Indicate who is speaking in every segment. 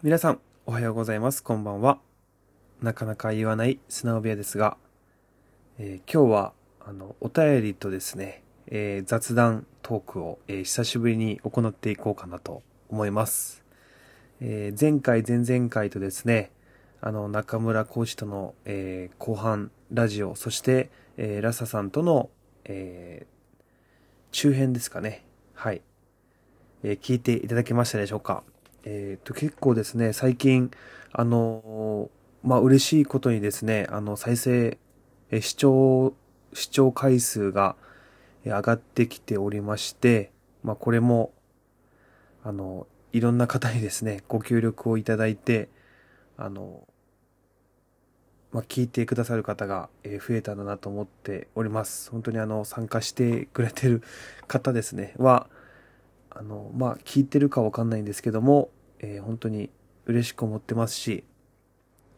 Speaker 1: 皆さん、おはようございます。こんばんは。なかなか言わない砂尾部屋ですが、えー今日は、あの、お便りとですね、えー雑談トークを、えー久しぶりに行っていこうかなと思います。え前回、前々回とですね、あの、中村コーチとの、え後半ラジオ、そして、えラサさんとの、え中編ですかね。はい。え聞いていただけましたでしょうかえっ、と、結構ですね、最近、あのまあ、嬉しいことにですね、あの、再生、え視聴、視聴回数が上がってきておりまして、まあ、これも、あの、いろんな方にですね、ご協力をいただいて、あの、まあ、聞いてくださる方が増えたんだなと思っております。本当にあの、参加してくれてる方ですね、は、あの、まあ、聞いてるかわかんないんですけども、えー本当に嬉しく思ってますし、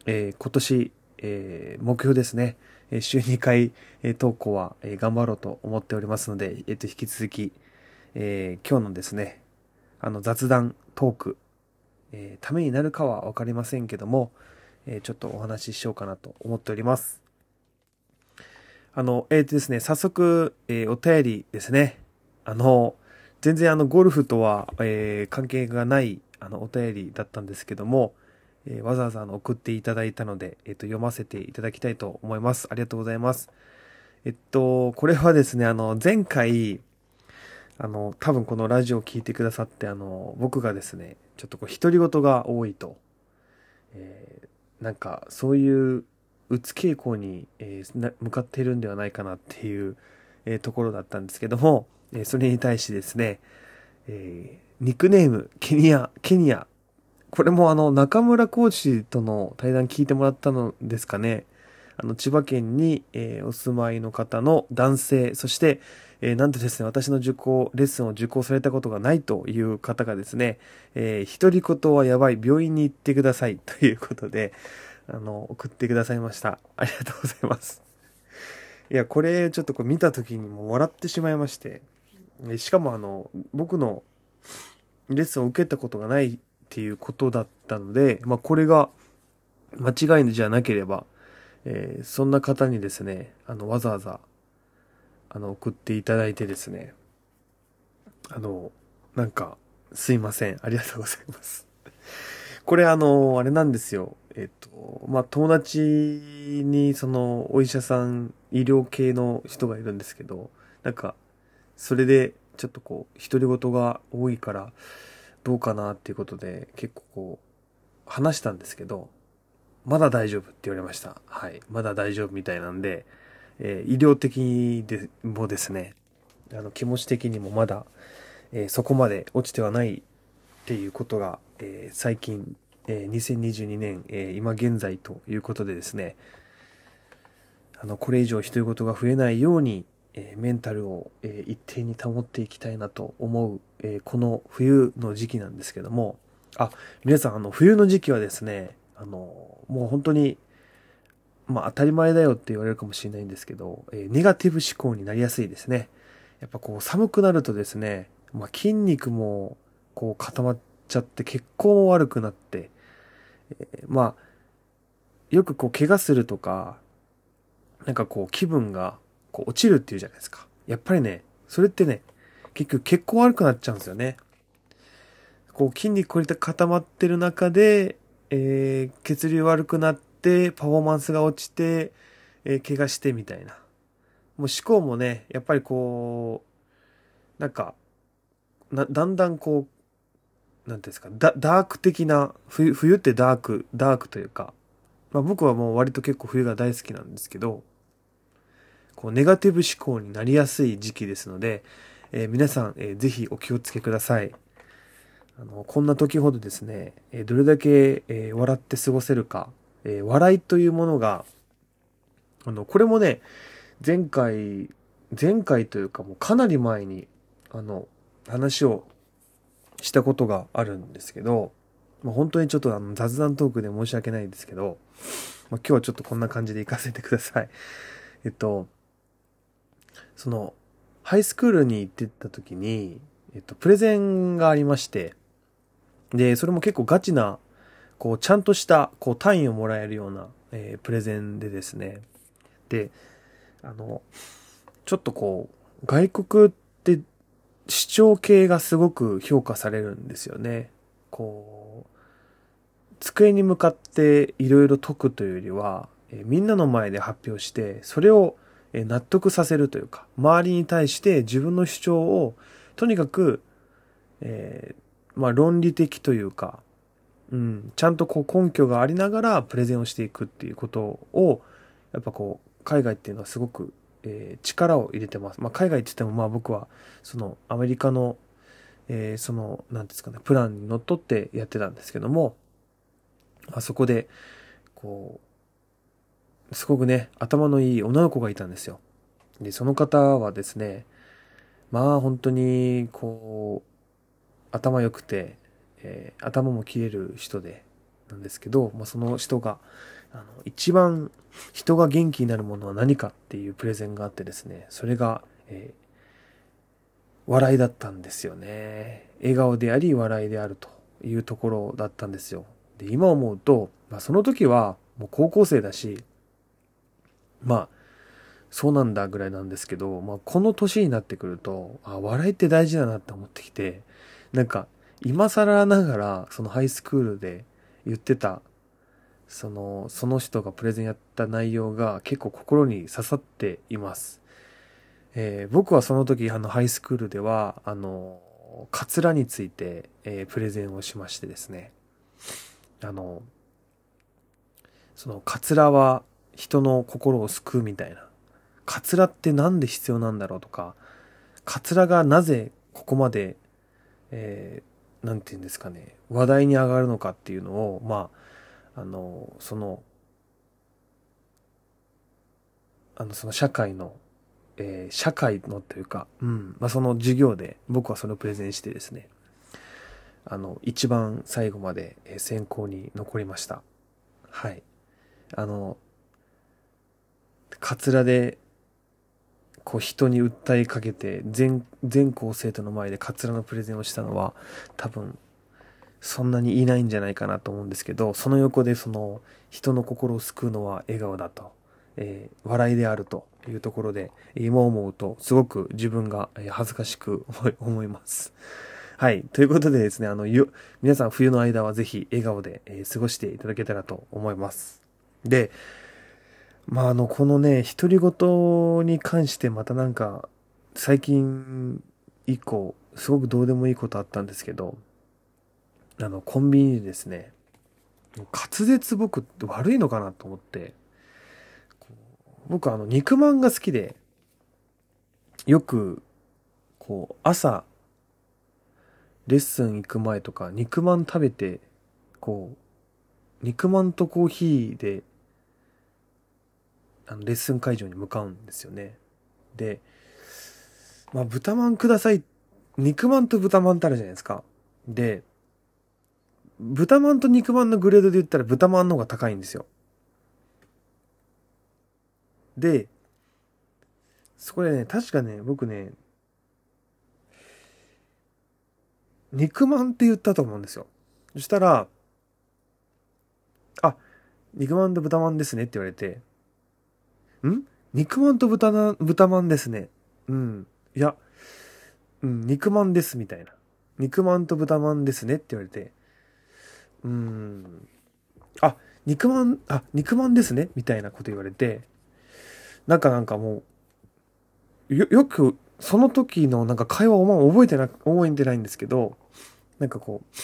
Speaker 1: えー今年、えー目標ですね、えー週2回、えー投稿は、えー頑張ろうと思っておりますので、えっ、と、引き続き、えー今日のですね、あの、雑談トーク、えーためになるかはわかりませんけども、えーちょっとお話ししようかなと思っております。あの、えっ、とですね、早速、えーお便りですね。あの、全然あの、ゴルフとは、えー関係がない、あの、お便りだったんですけども、えーわざわざあの送っていただいたので、えっ、と、読ませていただきたいと思います。ありがとうございます。えっと、これはですね、あの、前回、あの、多分このラジオを聞いてくださって、あの、僕がですね、ちょっとこう、独り言が多いと、えーなんか、そういう、うつ傾向に、えー向かっているんではないかなっていう、えーところだったんですけども、えそれに対してですね、えーニックネーム、ケニア、ケニア。これもあの、中村コーチとの対談聞いてもらったのですかね。あの、千葉県に、えーお住まいの方の男性、そして、えーなんとですね、私の受講、レッスンを受講されたことがないという方がですね、えー、独り言はやばい、病院に行ってください、ということで、あの、送ってくださいました。ありがとうございます。いや、これ、ちょっとこう見た時にも笑ってしまいまして、しかもあの、僕のレッスンを受けたことがないっていうことだったので、まあ、これが間違いじゃなければ、えーそんな方にですね、あの、わざわざ、あの、送っていただいてですね、あの、なんか、すいません。ありがとうございます。これあの、あれなんですよ。えっと、まあ、友達に、その、お医者さん、医療系の人がいるんですけど、なんか、それで、ちょっとこう、独り言が多いから、どうかなっていうことで、結構こう、話したんですけど、まだ大丈夫って言われました。はい。まだ大丈夫みたいなんで、えー医療的でもですね、あの、気持ち的にもまだ、えーそこまで落ちてはないっていうことが、えー最近、え2022年、え今現在ということでですね、あの、これ以上独り言が増えないように、えメンタルを、え一定に保っていきたいなと思う、えこの冬の時期なんですけども、あ、皆さん、あの、冬の時期はですね、あの、もう本当に、まあ当たり前だよって言われるかもしれないんですけど、えネガティブ思考になりやすいですね。やっぱこう寒くなるとですね、まあ筋肉もこう固まっちゃって血行も悪くなって、えまあ、よくこう怪我するとか、なんかこう気分がこう落ちるっていうじゃないですか。やっぱりね、それってね、結局血行悪くなっちゃうんですよね。こう筋肉こり固まってる中で、えー血流悪くなって、パフォーマンスが落ちて、えー怪我してみたいな。もう思考もね、やっぱりこう、なんか、な、だんだんこう、なんていうんですか、ダダーク的な、冬、冬ってダーク、ダークというか、まあ僕はもう割と結構冬が大好きなんですけど、こう、ネガティブ思考になりやすい時期ですので、えー皆さん、えーぜひお気をつけください。あの、こんな時ほどですね、えーどれだけ、えー笑って過ごせるか、えー笑いというものが、あの、これもね、前回、前回というかもうかなり前に、あの、話をしたことがあるんですけど、まあ、本当にちょっとあの雑談トークで申し訳ないんですけど、まあ、今日はちょっとこんな感じで行かせてください。えっと、その、ハイスクールに行ってた時に、えっと、プレゼンがありまして、で、それも結構ガチな、こう、ちゃんとした、こう、単位をもらえるような、えー、プレゼンでですね。で、あの、ちょっとこう、外国って主張系がすごく評価されるんですよね。こう、机に向かっていろいろ解くというよりは、えー、みんなの前で発表して、それを納得させるというか、周りに対して自分の主張を、とにかく、えー、まあ論理的というか、うん、ちゃんとこう根拠がありながらプレゼンをしていくっていうことを、やっぱこう、海外っていうのはすごく、えー、力を入れてます。まあ海外って言ってもまあ僕は、そのアメリカの、えー、その、なんですかね、プランにのっとってやってたんですけども、あそこで、こう、すごくね、頭のいい女の子がいたんですよ。で、その方はですね、まあ本当に、こう、頭良くて、えー、頭も切れる人で、なんですけど、まあ、その人が、あの、一番人が元気になるものは何かっていうプレゼンがあってですね、それが、えー、笑いだったんですよね。笑顔であり笑いであるというところだったんですよ。で、今思うと、まあ、その時はもう高校生だし、まあ、そうなんだぐらいなんですけど、まあ、この年になってくると、あ、笑いって大事だなって思ってきて、なんか、今更ながら、そのハイスクールで言ってた、その、その人がプレゼンやった内容が結構心に刺さっています。えー、僕はその時、あの、ハイスクールでは、あの、カツラについて、えー、プレゼンをしましてですね。あの、その、カツラは人の心を救うみたいな。カツラってなんで必要なんだろうとか、カツラがなぜここまで、えなんて言うんですかね、話題に上がるのかっていうのを、まあ、あの、その、あの、その社会の、えー、社会のというか、うん、まあ、その授業で僕はそれをプレゼンしてですね、あの、一番最後まで選考に残りました。はい。あの、カツラでこう人に訴えかけて全全校生徒の前でカツラのプレゼンをしたのは多分そんなにいないんじゃないかなと思うんですけどその横でその人の心を救うのは笑顔だと、えー、笑いであるというところで今思うとすごく自分が恥ずかしく思います。はい。ということでですね、あの、皆さん冬の間はぜひ笑顔で、えー、過ごしていただけたらと思います。で、まあ、あの、このね、独り言に関してまたなんか、最近以降、すごくどうでもいいことあったんですけど、あの、コンビニでですね、滑舌僕って悪いのかなと思って、僕あの、肉まんが好きで、よく、こう、朝、レッスン行く前とか、肉まん食べて、こう、肉まんとコーヒーであのレッスン会場に向かうんですよね。で、まあ、豚まんください。肉まんと豚まんってあるじゃないですか。で、豚まんと肉まんのグレードで言ったら豚まんの方が高いんですよ。で、そこでね、確かね、僕ね、肉まんって言ったと思うんですよ。そしたら、あ、肉まんと豚まんですねって言われて、ん？肉まんと豚な、豚まんですね。うん。いや、うん、肉まんです、みたいな。肉まんと豚まんですねって言われて、うん。あ、肉まん、あ、肉まんですね？みたいなこと言われて、なんかなんかもう、よ、よく、その時のなんか会話をまあ覚えてな、覚えてないんですけど、なんかこう、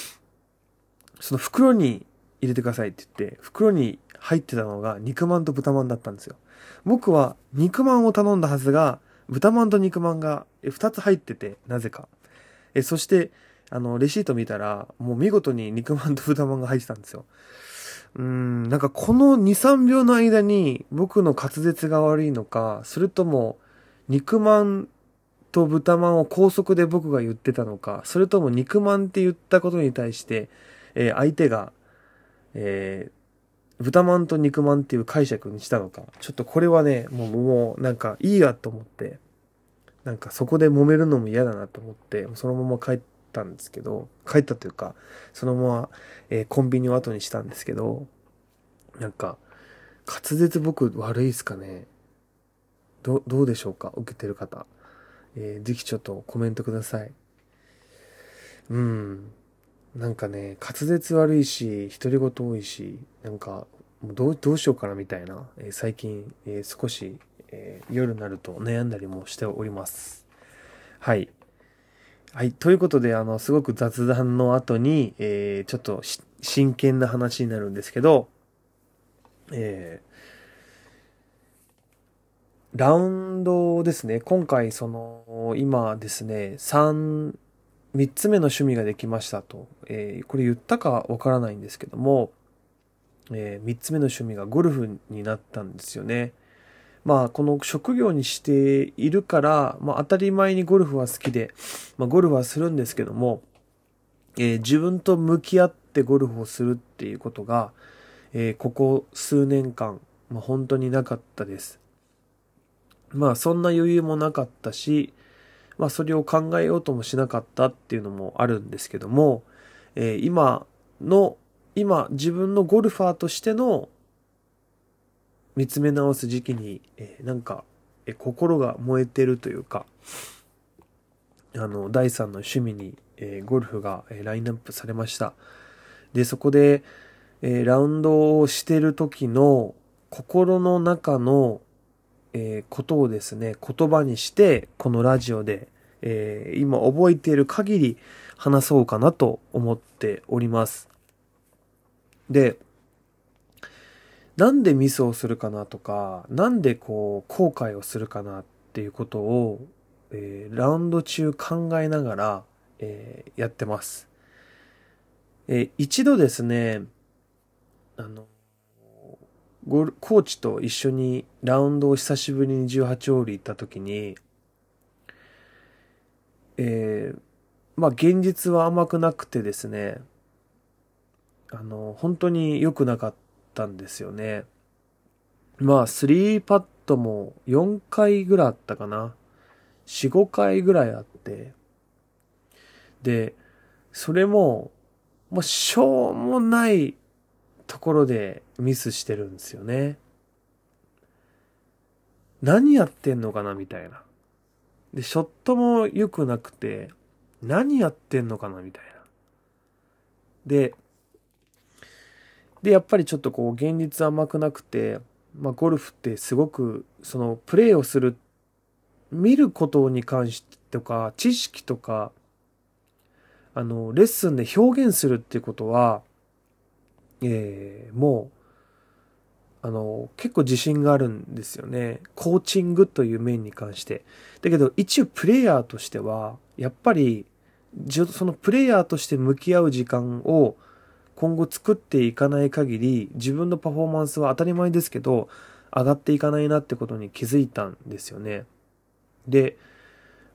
Speaker 1: その袋に入れてくださいって言って、袋に入ってたのが肉まんと豚まんだったんですよ。僕は肉まんを頼んだはずが、豚まんと肉まんが2つ入ってて、なぜか。え、そして、あの、レシート見たら、もう見事に肉まんと豚まんが入ってたんですよ。うん、なんかこの2、3秒の間に僕の滑舌が悪いのか、それとも肉まんと豚まんを高速で僕が言ってたのか、それとも肉まんって言ったことに対して、えー、相手が、え豚まんと肉まんっていう解釈にしたのか。ちょっとこれはね、もう、もう、なんかいいやと思って、なんかそこで揉めるのも嫌だなと思って、そのまま帰ったんですけど、帰ったというか、そのまま、えー、コンビニを後にしたんですけど、なんか、滑舌僕悪いっすかねど、どうでしょうか受けてる方。えー、ぜひちょっとコメントください。うん。なんかね、滑舌悪いし、独り言多いし、なんか、どうどうしようかなみたいな、えー、最近、えー、少し、えー、夜になると悩んだりもしております。はい。はい。ということで、あの、すごく雑談の後に、え、ちょっと真剣な話になるんですけど、え、ラウンドですね。今回、その、今ですね、3、3つ目の趣味ができましたと。えー、これ言ったかわからないんですけども、えー、3つ目の趣味がゴルフになったんですよね。まあ、この職業にしているから、まあ、当たり前にゴルフは好きで、まあ、ゴルフはするんですけども、えー、自分と向き合ってゴルフをするっていうことが、えー、ここ数年間、まあ、本当になかったです。まあ、そんな余裕もなかったし、まあ、それを考えようともしなかったっていうのもあるんですけども、えー、今の、今、自分のゴルファーとしての見つめ直す時期に、えー、なんか、えー、心が燃えてるというか、あの、第3の趣味に、えー、ゴルフが、えー、ラインナップされました。で、そこで、えー、ラウンドをしてる時の心の中の、えー、ことをですね、言葉にして、このラジオで、えー、今覚えている限り話そうかなと思っております。で、なんでミスをするかなとか、なんでこう後悔をするかなっていうことを、えー、ラウンド中考えながら、えー、やってます。えー、一度ですね、あの、ゴコーチと一緒にラウンドを久しぶりに18ホール行った時に、えー、まあ現実は甘くなくてですね、あの、本当に良くなかった。んですよね。まあ、3パットも4回ぐらいあったかな。4、5回ぐらいあって。で、それも、もうしょうもないところでミスしてるんですよね。何やってんのかなみたいな。で、ショットも良くなくて、何やってんのかなみたいな。で、で、やっぱりちょっとこう、現実甘くなくて、まあ、ゴルフってすごく、その、プレーをする、見ることに関してとか、知識とか、あの、レッスンで表現するってことは、えー、もう、あの、結構自信があるんですよね。コーチングという面に関して。だけど、一応プレイヤーとしては、やっぱり、そのプレイヤーとして向き合う時間を今後作っていかない限り自分のパフォーマンスは当たり前ですけど上がっていかないなってことに気づいたんですよね。で、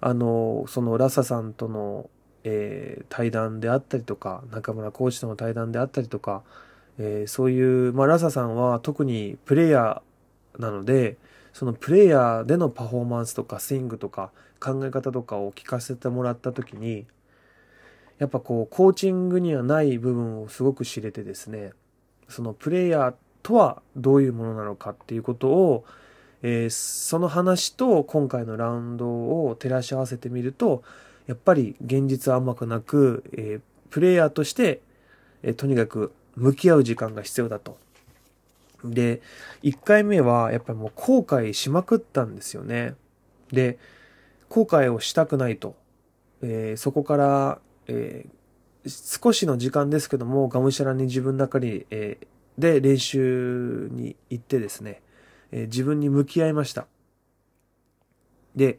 Speaker 1: あの、そのラサさんとの、えー、対談であったりとか、中村コーチとの対談であったりとか、えー、そういう、まあ、ラサさんは特にプレイヤーなので、そのプレイヤーでのパフォーマンスとかスイングとか考え方とかを聞かせてもらった時に、やっぱこうコーチングにはない部分をすごく知れてですねそのプレイヤーとはどういうものなのかっていうことを、えー、その話と今回のラウンドを照らし合わせてみるとやっぱり現実は甘くなく、えー、プレイヤーとして、えー、とにかく向き合う時間が必要だと。で、1回目はやっぱりもう後悔しまくったんですよね。で、後悔をしたくないと。えー、そこからえー、少しの時間ですけども、がむしゃらに自分の中に、えー、で練習に行ってですね、え、自分に向き合いました。で、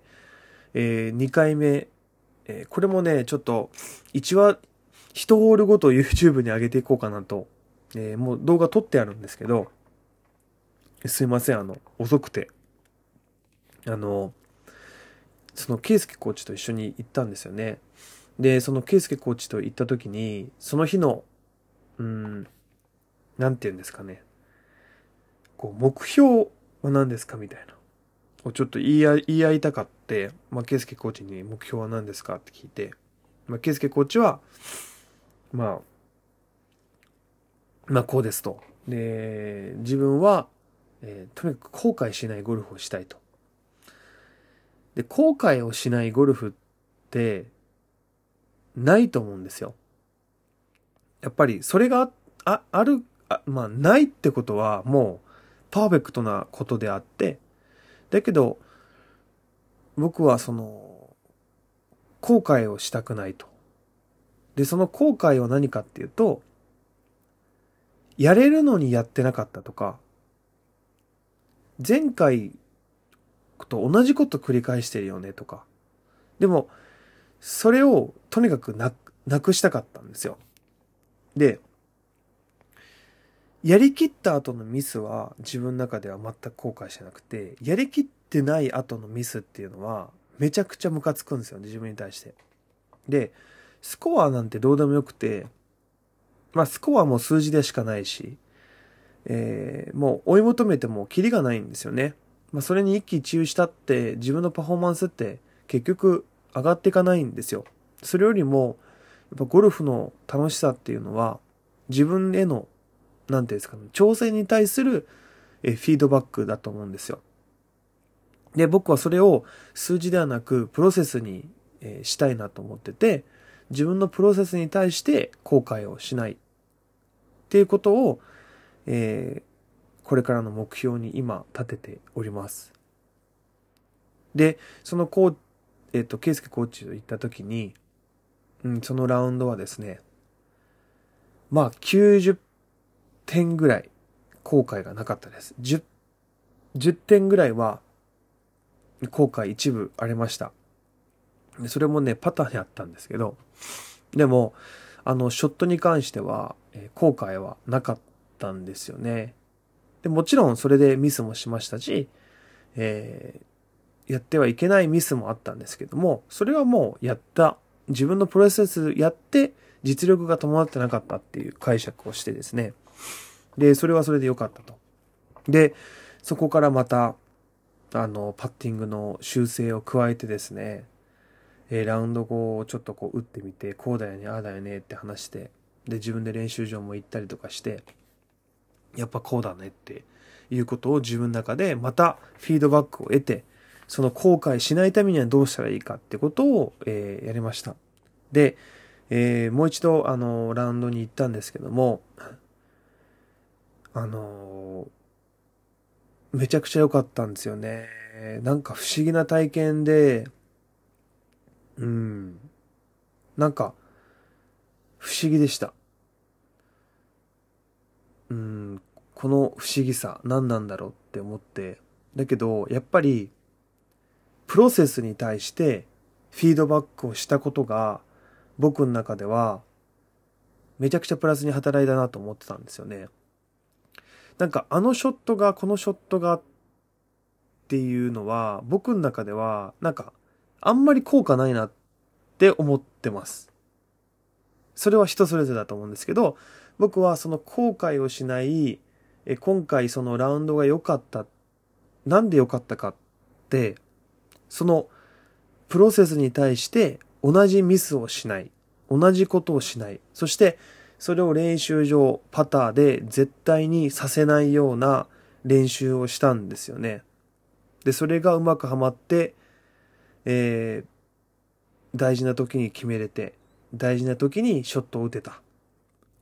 Speaker 1: え、2回目、え、これもね、ちょっと、1話、1ホールごと YouTube に上げていこうかなと、えー、もう動画撮ってあるんですけど、すいません、あの、遅くて。あの、その、ケイスケコーチと一緒に行ったんですよね。で、その圭介コーチと行った時に、その日の、うん、なんて言うんですかね。こう、目標は何ですかみたいな。をちょっと言い合い、言い合いたかって、まあ、圭介コーチに目標は何ですかって聞いて、まあ、ケイスケコーチは、まあ、まあこうですと。で、自分は、えー、とにかく後悔しないゴルフをしたいと。で、後悔をしないゴルフってないと思うんですよ。やっぱりそれがああるあ、まあないってことはもうパーフェクトなことであって、だけど僕はその後悔をしたくないと。で、その後悔は何かっていうと、やれるのにやってなかったとか、前回と同じこと繰り返してるよねとか。でも、それをとにかくなくなくしたかったんですよ。で、やりきった後のミスは自分の中では全く後悔してなくて、やりきってない後のミスっていうのはめちゃくちゃムカつくんですよね、自分に対して。で、スコアなんてどうでもよくて、まあスコアも数字でしかないし、えー、もう追い求めてもキリがないんですよね。まあそれに一喜一憂したって自分のパフォーマンスって結局上がっていかないんですよ。それよりも、やっぱゴルフの楽しさっていうのは自分への、なんていうんですかね、挑戦に対するフィードバックだと思うんですよ。で、僕はそれを数字ではなくプロセスにしたいなと思ってて、自分のプロセスに対して後悔をしないっていうことを、えー、これからの目標に今立てております。で、そのコーえっ、ー、と、ケイスケコーチと行った時に、うん、そのラウンドはですね、まあ90点ぐらい後悔がなかったです。10、10点ぐらいは後悔一部ありました。でそれもね、パターンやったんですけど、でも、あの、ショットに関しては、え、後悔はなかったんですよね。で、もちろんそれでミスもしましたし、えー、やってはいけないミスもあったんですけども、それはもうやった、自分のプロセスやって実力が伴ってなかったっていう解釈をしてですね。で、それはそれで良かったと。で、そこからまた、あの、パッティングの修正を加えてですね、え、ラウンド後ちょっとこう打ってみて、こうだよね、ああだよねって話して、で、自分で練習場も行ったりとかして、やっぱこうだねっていうことを自分の中でまたフィードバックを得て、その後悔しないためにはどうしたらいいかってことを、えー、やりました。で、えー、もう一度、あの、ラウンドに行ったんですけども、あのめちゃくちゃ良かったんですよね。なんか不思議な体験で、うん。なんか、不思議でした。うん、この不思議さ、何なんだろうって思って。だけど、やっぱり、プロセスに対してフィードバックをしたことが、僕の中では、めちゃくちゃプラスに働いたなと思ってたんですよね。なんかあのショットが、このショットがっていうのは、僕の中では、なんか、あんまり効果ないなって思ってます。それは人それぞれだと思うんですけど、僕はその後悔をしない、え今回そのラウンドが良かった。なんで良かったかって、そのプロセスに対して同じミスをしない。同じことをしない。そしてそれを練習上、パターで絶対にさせないような練習をしたんですよね。で、それがうまくはまって、えー、大事な時に決めれて、大事な時にショットを打てた。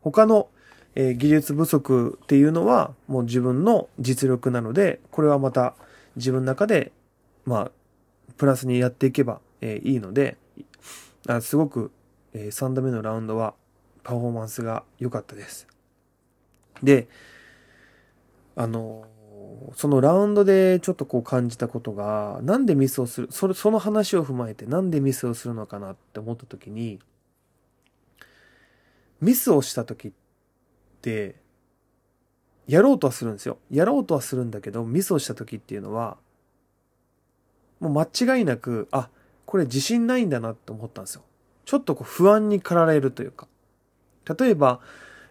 Speaker 1: 他の、えー、技術不足っていうのはもう自分の実力なので、これはまた自分の中で、まあ、プラスにやっていけば、えー、いいので、あすごく、えー、3度目のラウンドはパフォーマンスが良かったです。で、あの、そのラウンドでちょっとこう感じたことが、なんでミスをする、それ、その話を踏まえてなんでミスをするのかなって思った時に、ミスをした時って、やろうとはするんですよ。やろうとはするんだけど、ミスをした時っていうのは、もう間違いなく、あ、これ自信ないんだなって思ったんですよ。ちょっとこう不安に駆られるというか。例えば、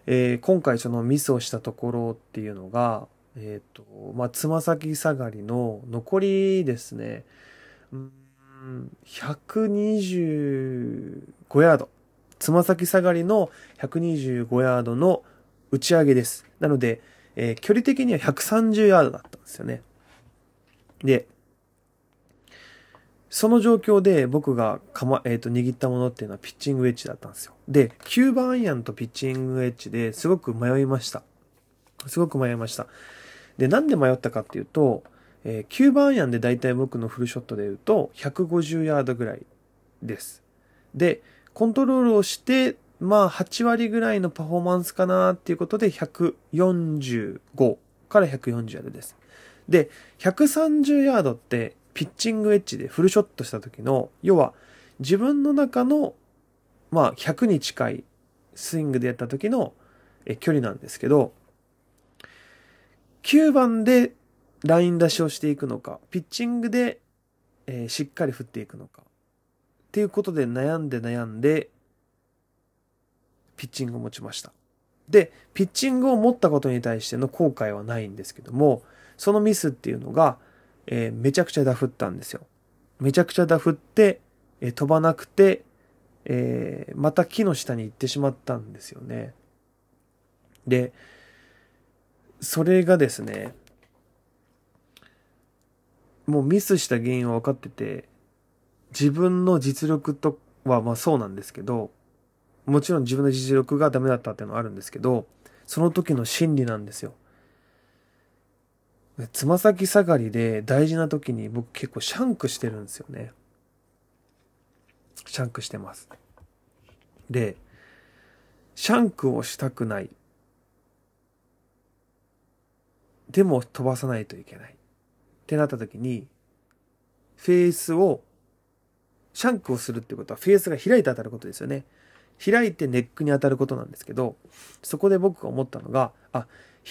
Speaker 1: えー、今回そのミスをしたところっていうのが、えっ、ー、と、まあ、つま先下がりの残りですね、うん、125ヤード。つま先下がりの125ヤードの打ち上げです。なので、えー、距離的には130ヤードだったんですよね。で、その状況で僕がかま、えっ、ー、と、握ったものっていうのはピッチングウェッジだったんですよ。で、9番アイアンとピッチングウェッジですごく迷いました。すごく迷いました。で、なんで迷ったかっていうと、えー、9番アイアンでだいたい僕のフルショットで言うと、150ヤードぐらいです。で、コントロールをして、まあ8割ぐらいのパフォーマンスかなっていうことで145から140ヤードです。で、130ヤードってピッチングエッジでフルショットした時の、要は自分の中の、まあ100に近いスイングでやった時のえ距離なんですけど、9番でライン出しをしていくのか、ピッチングで、えー、しっかり振っていくのか。っていうことで悩んで悩んで、ピッチングを持ちました。で、ピッチングを持ったことに対しての後悔はないんですけども、そのミスっていうのが、えー、めちゃくちゃダフったんですよ。めちゃくちゃダフって、えー、飛ばなくて、えー、また木の下に行ってしまったんですよね。で、それがですね、もうミスした原因は分かってて、自分の実力とはまあそうなんですけど、もちろん自分の実力がダメだったっていうのはあるんですけど、その時の心理なんですよ。つま先下がりで大事な時に僕結構シャンクしてるんですよね。シャンクしてます。で、シャンクをしたくない。でも飛ばさないといけない。ってなった時に、フェースを、シャンクをするってことはフェースが開いて当たることですよね。開いてネックに当たることなんですけど、そこで僕が思ったのが、あ、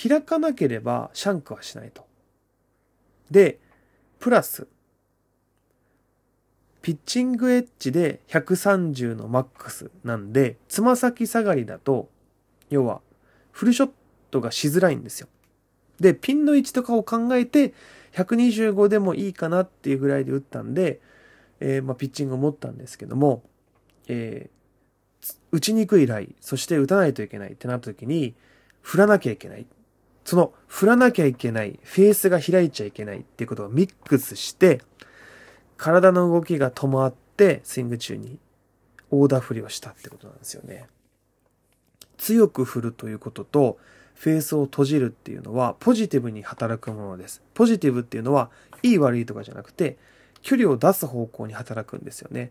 Speaker 1: 開かなければシャンクはしないと。で、プラス、ピッチングエッジで130のマックスなんで、つま先下がりだと、要は、フルショットがしづらいんですよ。で、ピンの位置とかを考えて、125でもいいかなっていうぐらいで打ったんで、えー、まあ、ピッチングを持ったんですけども、えー、打ちにくいライ、そして打たないといけないってなった時に、振らなきゃいけない。その、振らなきゃいけない、フェースが開いちゃいけないっていうことをミックスして、体の動きが止まって、スイング中にオーダー振りをしたってことなんですよね。強く振るということと、フェースを閉じるっていうのはポジティブに働くものです。ポジティブっていうのはいい悪いとかじゃなくて距離を出す方向に働くんですよね。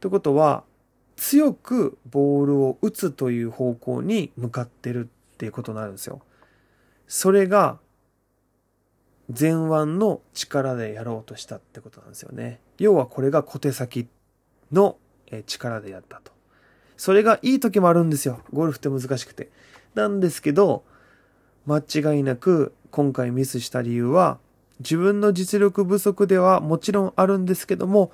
Speaker 1: ということは強くボールを打つという方向に向かってるっていうことになるんですよ。それが前腕の力でやろうとしたってことなんですよね。要はこれが小手先の力でやったと。それがいい時もあるんですよ。ゴルフって難しくて。なんですけど、間違いなく今回ミスした理由は、自分の実力不足ではもちろんあるんですけども、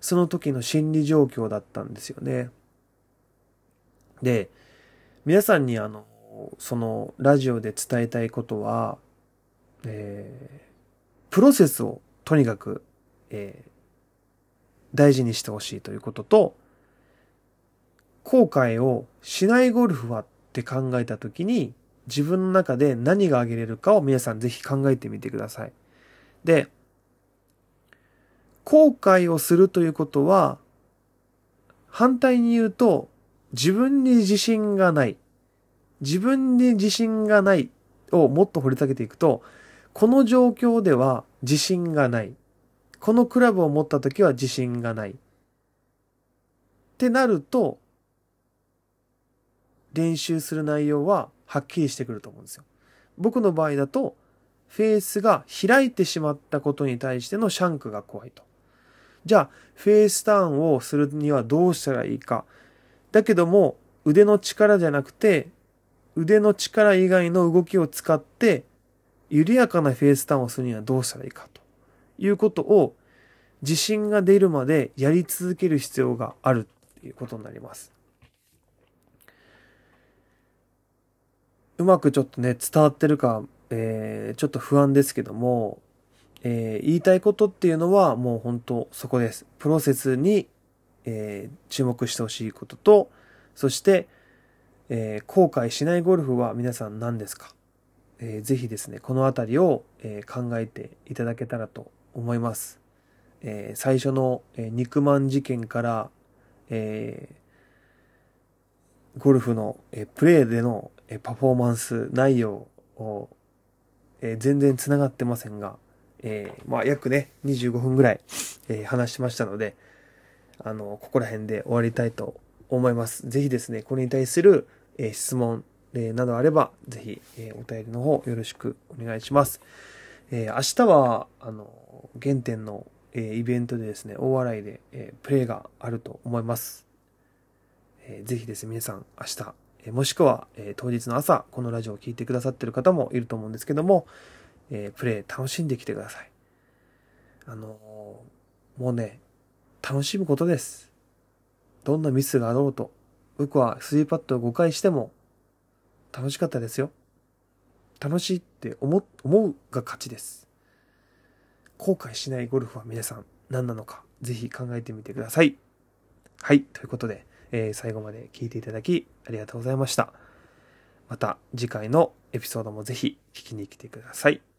Speaker 1: その時の心理状況だったんですよね。で、皆さんにあの、そのラジオで伝えたいことは、えー、プロセスをとにかく、えー、大事にしてほしいということと、後悔をしないゴルフはって考えた時に自分の中で何が挙げれるかを皆さんぜひ考えてみてください。で、後悔をするということは反対に言うと自分に自信がない。自分に自信がないをもっと掘り下げていくとこの状況では自信がない。このクラブを持った時は自信がない。ってなると練習する内容ははっきりしてくると思うんですよ。僕の場合だと、フェースが開いてしまったことに対してのシャンクが怖いと。じゃあ、フェースターンをするにはどうしたらいいか。だけども、腕の力じゃなくて、腕の力以外の動きを使って、緩やかなフェースターンをするにはどうしたらいいかということを、自信が出るまでやり続ける必要があるっていうことになります。うまくちょっとね、伝わってるか、えー、ちょっと不安ですけども、えー、言いたいことっていうのはもう本当そこです。プロセスに、えー、注目してほしいことと、そして、えー、後悔しないゴルフは皆さん何ですか、えー、ぜひですね、このあたりを、えー、考えていただけたらと思います。えー、最初の、えー、肉まん事件から、えー、ゴルフの、えー、プレーでの、え、パフォーマンス内容を、え、全然繋がってませんが、えー、まあ、約ね、25分ぐらい、えー、話しましたので、あの、ここら辺で終わりたいと思います。ぜひですね、これに対する、えー、質問、え、などあれば、ぜひ、え、お便りの方よろしくお願いします。え、明日は、あの、原点の、え、イベントでですね、大笑いで、え、プレイがあると思います。えー、ぜひですね、皆さん、明日、え、もしくは、え、当日の朝、このラジオを聴いてくださってる方もいると思うんですけども、え、プレイ楽しんできてください。あの、もうね、楽しむことです。どんなミスがあろうと、僕は3パットを5回しても楽しかったですよ。楽しいって思思うが勝ちです。後悔しないゴルフは皆さん何なのか、ぜひ考えてみてください。はい、ということで、えー、最後まで聞いていただきありがとうございました。また次回のエピソードもぜひ聞きに来てください。